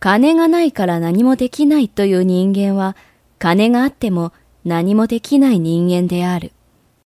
金がないから何もできないという人間は、金があっても何もできない人間である。